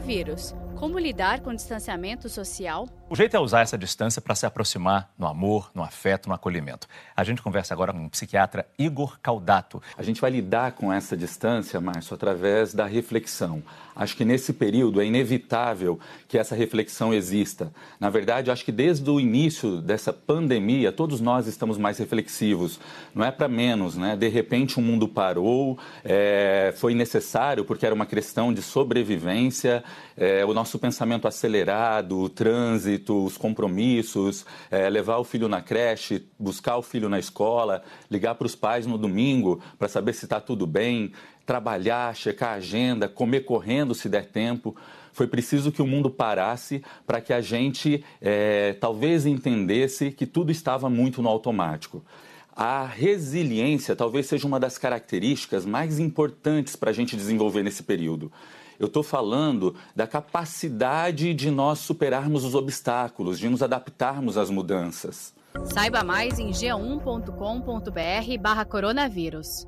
coronavírus. Como lidar com o distanciamento social? O jeito é usar essa distância para se aproximar no amor, no afeto, no acolhimento. A gente conversa agora com o psiquiatra Igor Caldato. A gente vai lidar com essa distância, Márcio, através da reflexão. Acho que nesse período é inevitável que essa reflexão exista. Na verdade, acho que desde o início dessa pandemia, todos nós estamos mais reflexivos. Não é para menos, né? De repente o mundo parou, é, foi necessário porque era uma questão de sobrevivência, é, o nosso pensamento acelerado, o trânsito, os compromissos, é, levar o filho na creche, buscar o filho na escola, ligar para os pais no domingo para saber se está tudo bem, trabalhar, checar a agenda, comer correndo se der tempo. Foi preciso que o mundo parasse para que a gente é, talvez entendesse que tudo estava muito no automático. A resiliência talvez seja uma das características mais importantes para a gente desenvolver nesse período. Eu estou falando da capacidade de nós superarmos os obstáculos, de nos adaptarmos às mudanças. Saiba mais em g1.com.br/barra coronavírus.